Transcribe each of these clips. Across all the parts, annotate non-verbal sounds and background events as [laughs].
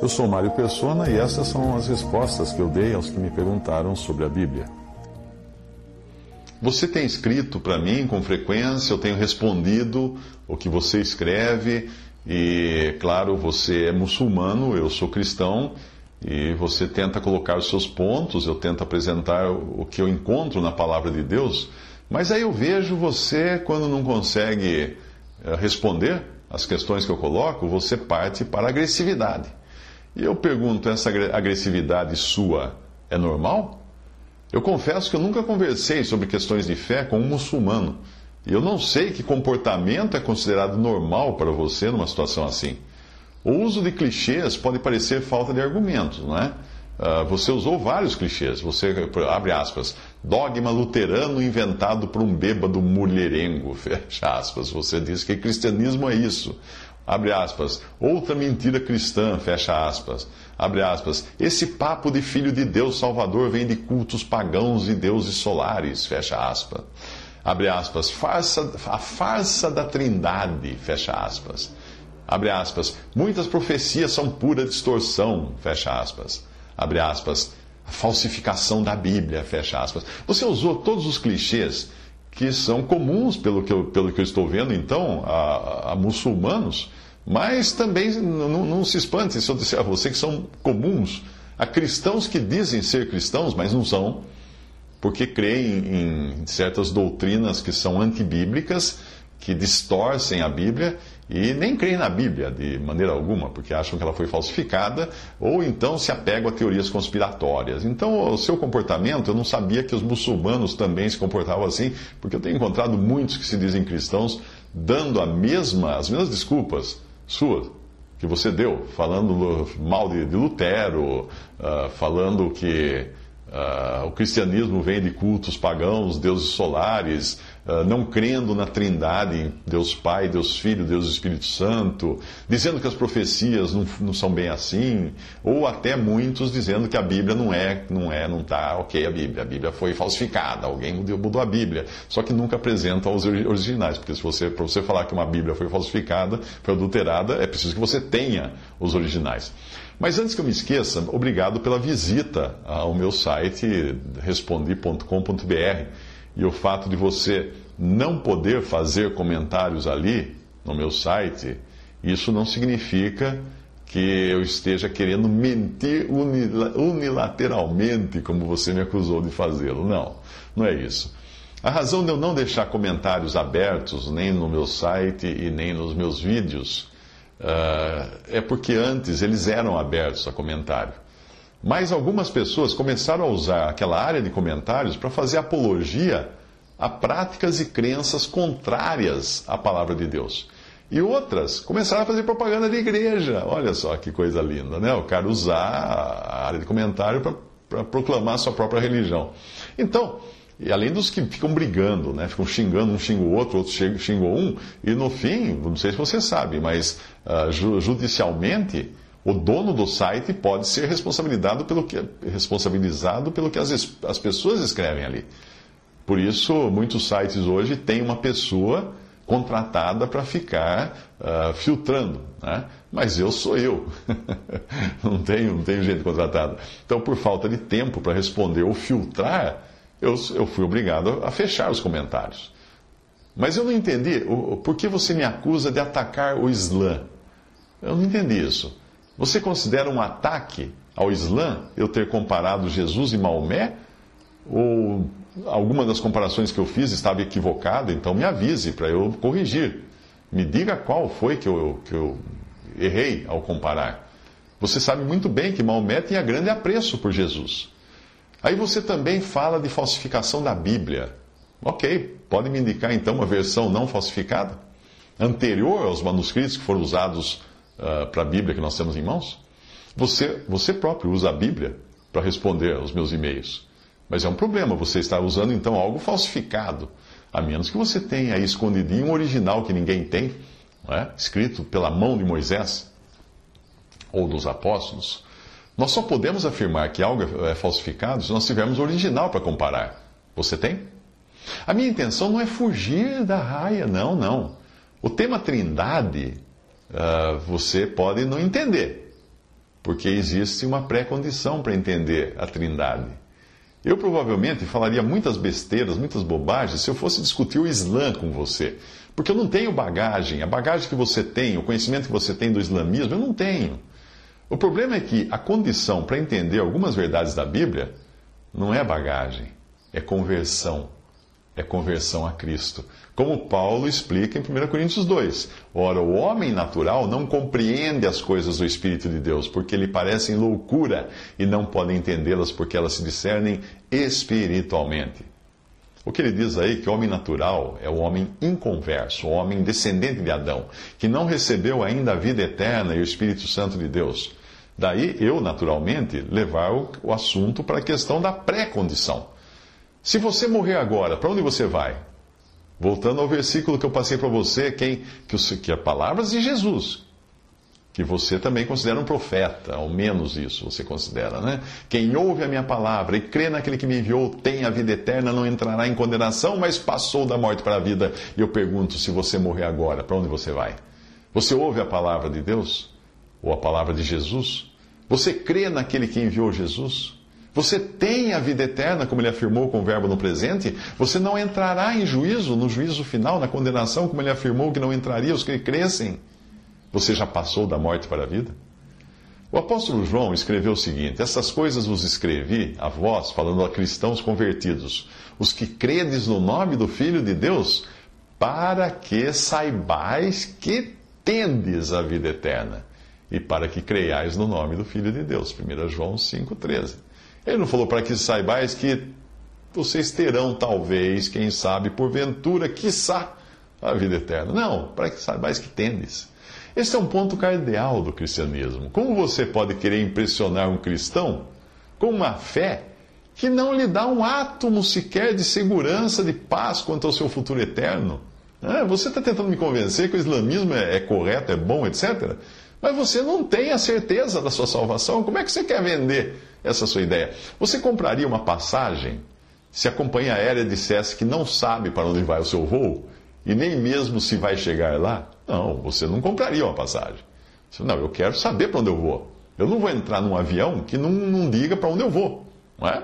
Eu sou Mário Persona e essas são as respostas que eu dei aos que me perguntaram sobre a Bíblia. Você tem escrito para mim com frequência, eu tenho respondido o que você escreve, e claro, você é muçulmano, eu sou cristão, e você tenta colocar os seus pontos, eu tento apresentar o que eu encontro na palavra de Deus, mas aí eu vejo você, quando não consegue eh, responder as questões que eu coloco, você parte para a agressividade. E eu pergunto: essa agressividade sua é normal? Eu confesso que eu nunca conversei sobre questões de fé com um muçulmano. E eu não sei que comportamento é considerado normal para você numa situação assim. O uso de clichês pode parecer falta de argumentos, não é? Uh, você usou vários clichês. Você, abre aspas, dogma luterano inventado por um bêbado mulherengo, [laughs] fecha aspas. Você diz que cristianismo é isso. Abre aspas, outra mentira cristã, fecha aspas, abre aspas, esse papo de filho de Deus Salvador vem de cultos pagãos e deuses solares, fecha aspas, abre aspas, farsa, a farsa da trindade, fecha aspas, abre aspas, muitas profecias são pura distorção, fecha aspas, abre aspas, falsificação da Bíblia, fecha aspas. Você usou todos os clichês que são comuns, pelo que eu, pelo que eu estou vendo, então, a, a muçulmanos, mas também não, não, se espante se eu disser a você que são comuns a cristãos que dizem ser cristãos, mas não são, porque creem em certas doutrinas que são antibíblicas, que distorcem a Bíblia e nem creem na Bíblia de maneira alguma, porque acham que ela foi falsificada, ou então se apegam a teorias conspiratórias. Então, o seu comportamento, eu não sabia que os muçulmanos também se comportavam assim, porque eu tenho encontrado muitos que se dizem cristãos dando a mesma, as mesmas desculpas suas que você deu, falando mal de, de Lutero, uh, falando que Uh, o cristianismo vem de cultos pagãos, deuses solares, não crendo na trindade, Deus Pai, Deus Filho, Deus Espírito Santo, dizendo que as profecias não, não, são bem assim, ou até muitos dizendo que a Bíblia não é, não é, não está ok a Bíblia, a Bíblia foi falsificada, alguém mudou a Bíblia, só que nunca apresenta os originais, porque se você, para você falar que uma Bíblia foi falsificada, foi adulterada, é preciso que você tenha os originais. Mas antes que eu me esqueça, obrigado pela visita ao meu site respondi.com.br. E o fato de você não poder fazer comentários ali no meu site, isso não significa que eu esteja querendo mentir unilateralmente, como você me acusou de fazê-lo. Não, não é isso. A razão de eu não deixar comentários abertos, nem no meu site e nem nos meus vídeos, uh, é porque antes eles eram abertos a comentário. Mas algumas pessoas começaram a usar aquela área de comentários para fazer apologia a práticas e crenças contrárias à palavra de Deus. E outras começaram a fazer propaganda de igreja. Olha só que coisa linda, né? O cara usar a área de comentário para proclamar sua própria religião. Então, e além dos que ficam brigando, né? Ficam xingando, um xinga o outro, outro xinga um, e no fim, não sei se você sabe, mas uh, judicialmente, o dono do site pode ser responsabilizado pelo que, responsabilizado pelo que as, as pessoas escrevem ali. Por isso, muitos sites hoje têm uma pessoa contratada para ficar uh, filtrando, né? mas eu sou eu, [laughs] não, tenho, não tenho gente contratada. Então, por falta de tempo para responder ou filtrar, eu, eu fui obrigado a fechar os comentários. Mas eu não entendi o, por que você me acusa de atacar o Islã. Eu não entendi isso. Você considera um ataque ao Islã eu ter comparado Jesus e Maomé? Ou alguma das comparações que eu fiz estava equivocada? Então me avise para eu corrigir. Me diga qual foi que eu, que eu errei ao comparar. Você sabe muito bem que Maomé tinha grande apreço por Jesus. Aí você também fala de falsificação da Bíblia. Ok, pode me indicar então uma versão não falsificada? Anterior aos manuscritos que foram usados uh, para a Bíblia que nós temos em mãos? Você, você próprio usa a Bíblia para responder aos meus e-mails. Mas é um problema, você está usando então algo falsificado. A menos que você tenha aí escondidinho um original que ninguém tem, é? escrito pela mão de Moisés ou dos apóstolos. Nós só podemos afirmar que algo é falsificado se nós tivermos o original para comparar. Você tem? A minha intenção não é fugir da raia, não, não. O tema Trindade uh, você pode não entender, porque existe uma pré-condição para entender a Trindade. Eu provavelmente falaria muitas besteiras, muitas bobagens, se eu fosse discutir o Islã com você. Porque eu não tenho bagagem. A bagagem que você tem, o conhecimento que você tem do islamismo, eu não tenho. O problema é que a condição para entender algumas verdades da Bíblia não é bagagem, é conversão é conversão a Cristo. Como Paulo explica em 1 Coríntios 2. Ora, o homem natural não compreende as coisas do Espírito de Deus, porque lhe parecem loucura e não pode entendê-las porque elas se discernem espiritualmente. O que ele diz aí que o homem natural é o homem inconverso, o homem descendente de Adão, que não recebeu ainda a vida eterna e o Espírito Santo de Deus. Daí eu, naturalmente, levar o assunto para a questão da pré-condição. Se você morrer agora, para onde você vai? Voltando ao versículo que eu passei para você, quem, que, que é palavras de Jesus, que você também considera um profeta, ao menos isso você considera, né? Quem ouve a minha palavra e crê naquele que me enviou tem a vida eterna, não entrará em condenação, mas passou da morte para a vida. E eu pergunto: se você morrer agora, para onde você vai? Você ouve a palavra de Deus? Ou a palavra de Jesus? Você crê naquele que enviou Jesus? Você tem a vida eterna, como ele afirmou com o verbo no presente. Você não entrará em juízo, no juízo final, na condenação, como ele afirmou que não entraria os que crescem. Você já passou da morte para a vida? O apóstolo João escreveu o seguinte: Essas coisas vos escrevi a vós, falando a cristãos convertidos, os que credes no nome do Filho de Deus, para que saibais que tendes a vida eterna, e para que creiais no nome do Filho de Deus. 1 João 5,13. Ele não falou para que saibais que vocês terão, talvez, quem sabe, porventura, quiçá, a vida eterna. Não, para que saibais que tendes. Esse é um ponto cardeal do cristianismo. Como você pode querer impressionar um cristão com uma fé que não lhe dá um átomo sequer de segurança, de paz quanto ao seu futuro eterno? Você está tentando me convencer que o islamismo é, é correto, é bom, etc. Mas você não tem a certeza da sua salvação. Como é que você quer vender essa sua ideia? Você compraria uma passagem se a companhia aérea dissesse que não sabe para onde vai o seu voo e nem mesmo se vai chegar lá? Não, você não compraria uma passagem. Você, não, eu quero saber para onde eu vou. Eu não vou entrar num avião que não, não diga para onde eu vou, não é?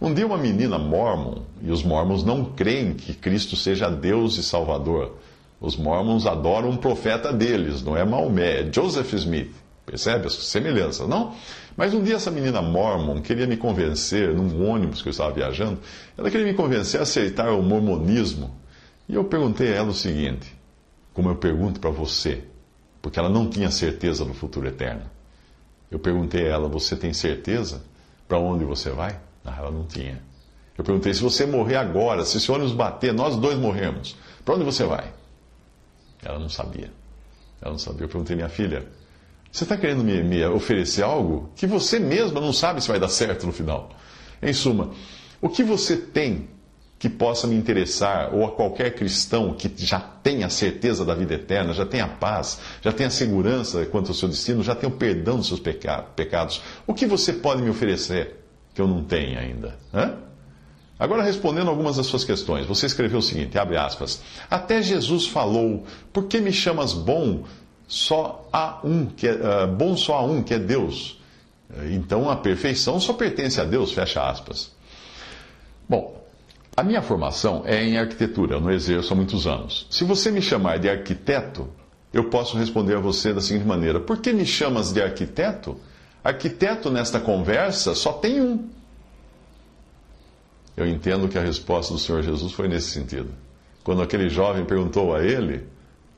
Um dia uma menina mormon, e os mormons não creem que Cristo seja Deus e Salvador. Os mormons adoram um profeta deles, não é Maomé, é Joseph Smith. Percebe as semelhanças, não? Mas um dia essa menina mormon queria me convencer, num ônibus que eu estava viajando, ela queria me convencer a aceitar o mormonismo. E eu perguntei a ela o seguinte, como eu pergunto para você, porque ela não tinha certeza do futuro eterno. Eu perguntei a ela, você tem certeza para onde você vai? Ah, ela não tinha. Eu perguntei, se você morrer agora, se esse ônibus bater, nós dois morremos, para onde você vai? Ela não sabia. Ela não sabia. Eu perguntei, minha filha, você está querendo me, me, oferecer algo que você mesma não sabe se vai dar certo no final? Em suma, o que você tem que possa me interessar, ou a qualquer cristão que já tenha certeza da vida eterna, já tenha paz, já tenha segurança quanto ao seu destino, já tenha o perdão dos seus pecados, o que você pode me oferecer que eu não tenho ainda? Hã? Agora, respondendo algumas das suas questões, você escreveu o seguinte: abre aspas. Até Jesus falou: Por que me chamas bom? Só há um, que é, uh, bom só há um, que é Deus. Então a perfeição só pertence a Deus, fecha aspas. Bom, a minha formação é em arquitetura, eu não exerço há muitos anos. Se você me chamar de arquiteto, eu posso responder a você da seguinte maneira: Por que me chamas de arquiteto? Arquiteto nesta conversa só tem um. Eu entendo que a resposta do Senhor Jesus foi nesse sentido. Quando aquele jovem perguntou a ele,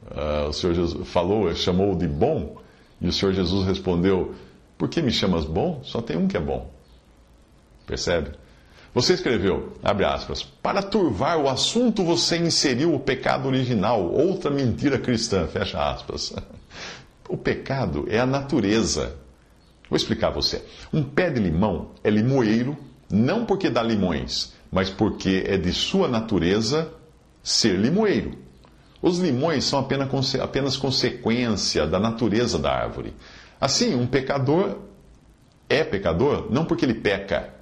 uh, o Senhor Jesus falou, chamou-o de bom, e o Senhor Jesus respondeu: Por que me chamas bom? Só tem um que é bom. Percebe? Você escreveu, abre aspas, para turvar o assunto você inseriu o pecado original, outra mentira cristã, [laughs] fecha aspas. O pecado é a natureza. Vou explicar a você. Um pé de limão é limoeiro não porque dá limões, mas porque é de sua natureza ser limoeiro. Os limões são apenas, apenas consequência da natureza da árvore. Assim, um pecador é pecador não porque ele peca.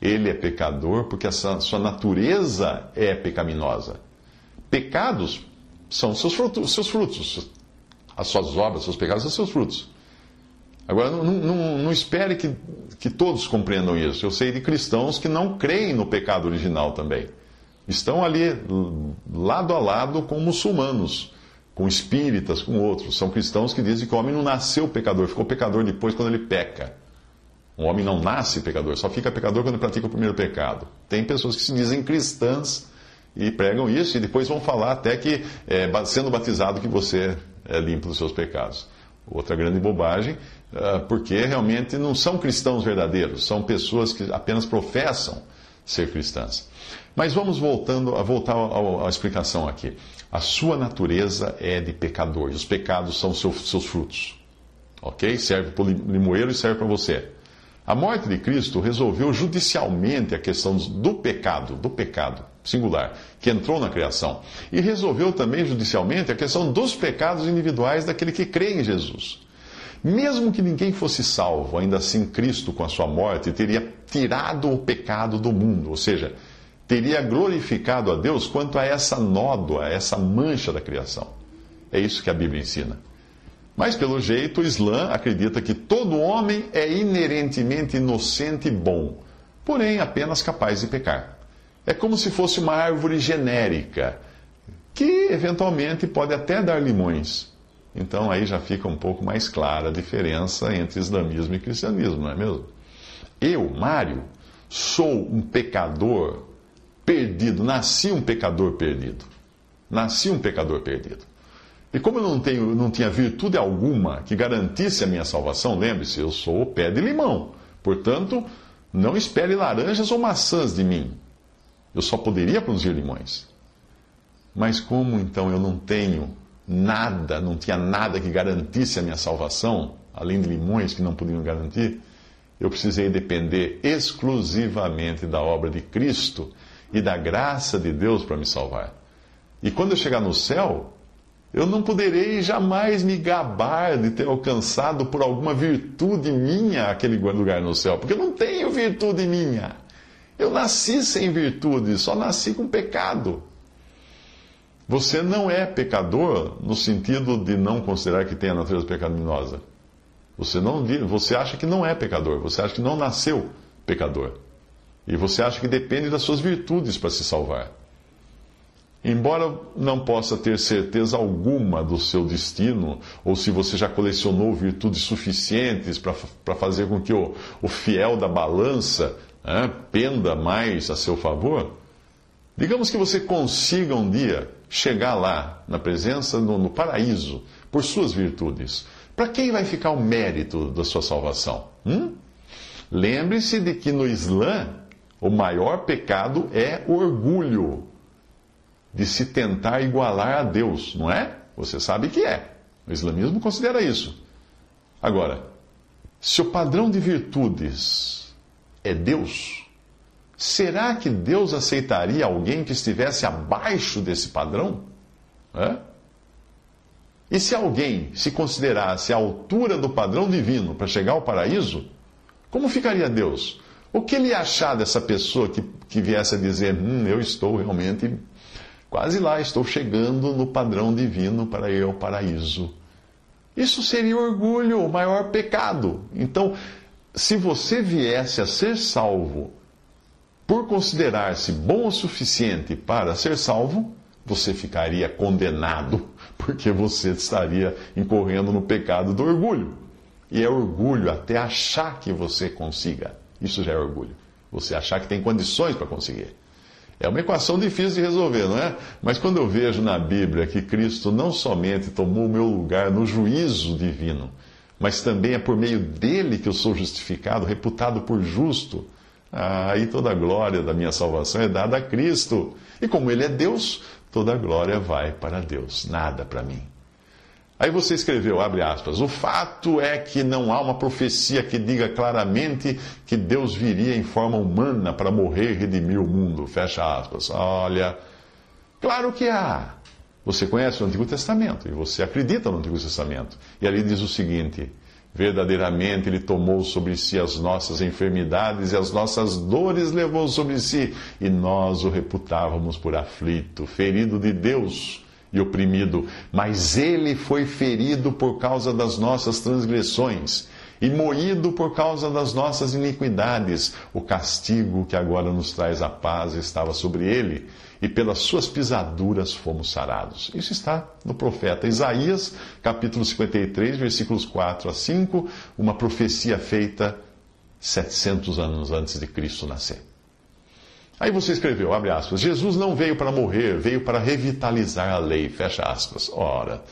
Ele é pecador porque a sua natureza é pecaminosa. Pecados são seus frutos, seus frutos as suas obras, seus pecados, os seus frutos. Agora, não, não, não, espere que, que todos compreendam isso. Eu sei de cristãos que não creem no pecado original também. Estão ali lado a lado com muçulmanos, com espíritas, com outros. São cristãos que dizem que o homem não nasceu pecador, ficou pecador depois quando ele peca. O homem não nasce pecador, só fica pecador quando pratica o primeiro pecado. Tem pessoas que se dizem cristãs e pregam isso e depois vão falar até que, é, sendo batizado, que você é limpo dos seus pecados. Outra grande bobagem, porque realmente não são cristãos verdadeiros, são pessoas que apenas professam ser cristãs. Mas vamos voltando a voltar à explicação aqui. A sua natureza é de pecador e os pecados são seus, seus frutos. Ok? Serve para o limoeiro e serve para você. A morte de Cristo resolveu judicialmente a questão do pecado, do pecado singular, que entrou na criação. E resolveu também judicialmente a questão dos pecados individuais daquele que crê em Jesus. Mesmo que ninguém fosse salvo, ainda assim Cristo, com a sua morte, teria tirado o pecado do mundo, ou seja, teria glorificado a Deus quanto a essa nódoa, essa mancha da criação. É isso que a Bíblia ensina. Mas, pelo jeito, o Islã acredita que todo homem é inerentemente inocente e bom, porém apenas capaz de pecar. É como se fosse uma árvore genérica, que eventualmente pode até dar limões. Então aí já fica um pouco mais clara a diferença entre islamismo e cristianismo, não é mesmo? Eu, Mário, sou um pecador perdido, nasci um pecador perdido. Nasci um pecador perdido. E como eu não, tenho, não tinha virtude alguma que garantisse a minha salvação, lembre-se, eu sou o pé de limão. Portanto, não espere laranjas ou maçãs de mim. Eu só poderia produzir limões. Mas como então eu não tenho nada, não tinha nada que garantisse a minha salvação, além de limões que não podiam garantir, eu precisei depender exclusivamente da obra de Cristo e da graça de Deus para me salvar. E quando eu chegar no céu, eu não poderei jamais me gabar de ter alcançado por alguma virtude minha aquele lugar no céu, porque eu não tenho virtude minha. Eu nasci sem virtude, só nasci com pecado. Você não é pecador no sentido de não considerar que tem a natureza pecaminosa. Você, não, você acha que não é pecador, você acha que não nasceu pecador. E você acha que depende das suas virtudes para se salvar. Embora não possa ter certeza alguma do seu destino, ou se você já colecionou virtudes suficientes para fazer com que o, o fiel da balança é, penda mais a seu favor, digamos que você consiga um dia chegar lá, na presença, no, no paraíso, por suas virtudes. Para quem vai ficar o mérito da sua salvação? Hum? Lembre-se de que no Islã, o maior pecado é orgulho de se tentar igualar a Deus, não é? Você sabe que é. O islamismo considera isso. Agora, se o padrão de virtudes é Deus, será que Deus aceitaria alguém que estivesse abaixo desse padrão? É? E se alguém se considerasse a altura do padrão divino para chegar ao paraíso, como ficaria Deus? O que ele achar dessa pessoa que, que viesse a dizer: Hum, eu estou realmente Quase lá, estou chegando no padrão divino para ir ao paraíso. Isso seria orgulho, o maior pecado. Então, se você viesse a ser salvo por considerar-se bom o suficiente para ser salvo, você ficaria condenado, [laughs] porque você estaria incorrendo no pecado do orgulho. E é orgulho até achar que você consiga. Isso já é orgulho. Você achar que tem condições para conseguir. É uma equação difícil de resolver, não é? Mas quando eu vejo na Bíblia que Cristo não somente tomou o meu lugar no juízo divino, mas também é por meio dele que eu sou justificado, reputado por justo, aí toda a glória da minha salvação é dada a Cristo. E como ele é Deus, toda a glória vai para Deus, nada para mim. Aí você escreveu, abre aspas, o fato é que não há uma profecia que diga claramente que Deus viria em forma humana para morrer e redimir o mundo, fecha aspas. Olha, claro que há. Você conhece o Antigo Testamento e você acredita no Antigo Testamento. E ali diz o seguinte: verdadeiramente Ele tomou sobre si as nossas enfermidades e as nossas dores levou sobre si, e nós o reputávamos por aflito, ferido de Deus e oprimido, mas ele foi ferido por causa das nossas transgressões e moído por causa das nossas iniquidades. O castigo que agora nos traz a paz estava sobre ele, e pelas suas pisaduras fomos sarados. Isso está no profeta Isaías, capítulo 53, versículos 4 a 5, uma profecia feita 700 anos antes de Cristo nascer. Aí você escreveu, abre aspas, Jesus não veio para morrer, veio para revitalizar a lei, fecha aspas. Ora,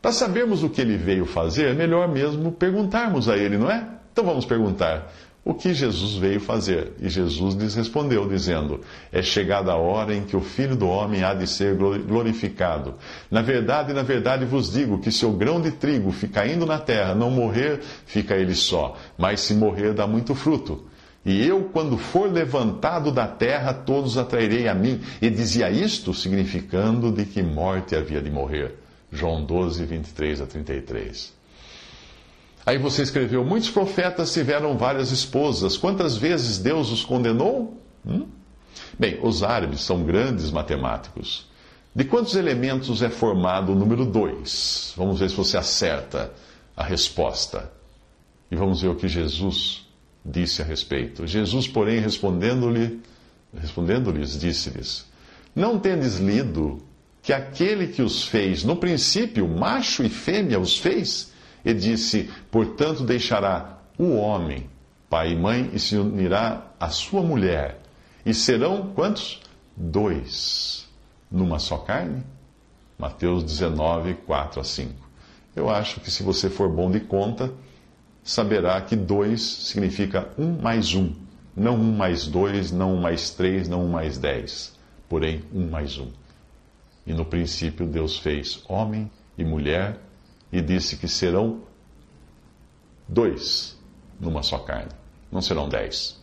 para sabermos o que ele veio fazer, é melhor mesmo perguntarmos a ele, não é? Então vamos perguntar o que Jesus veio fazer. E Jesus lhes respondeu, dizendo: É chegada a hora em que o Filho do Homem há de ser glorificado. Na verdade, na verdade vos digo que se o grão de trigo ficar indo na terra, não morrer, fica ele só, mas se morrer, dá muito fruto. E eu, quando for levantado da terra, todos atrairei a mim. E dizia isto, significando de que morte havia de morrer. João 12, 23 a 33. Aí você escreveu: Muitos profetas tiveram várias esposas. Quantas vezes Deus os condenou? Hum? Bem, os árabes são grandes matemáticos. De quantos elementos é formado o número 2? Vamos ver se você acerta a resposta. E vamos ver o que Jesus disse a respeito. Jesus, porém, respondendo-lhe, respondendo-lhes, disse-lhes: Não tendes lido que aquele que os fez, no princípio, macho e fêmea os fez? E disse: Portanto, deixará o homem, pai e mãe, e se unirá à sua mulher. E serão quantos? Dois, numa só carne? Mateus 19, 4 a 5. Eu acho que se você for bom de conta, saberá que dois significa um mais um. Não um mais dois, não um mais três, não um mais dez. Porém, um mais um. E no princípio Deus fez homem e mulher e disse que serão dois numa só carne. Não serão dez.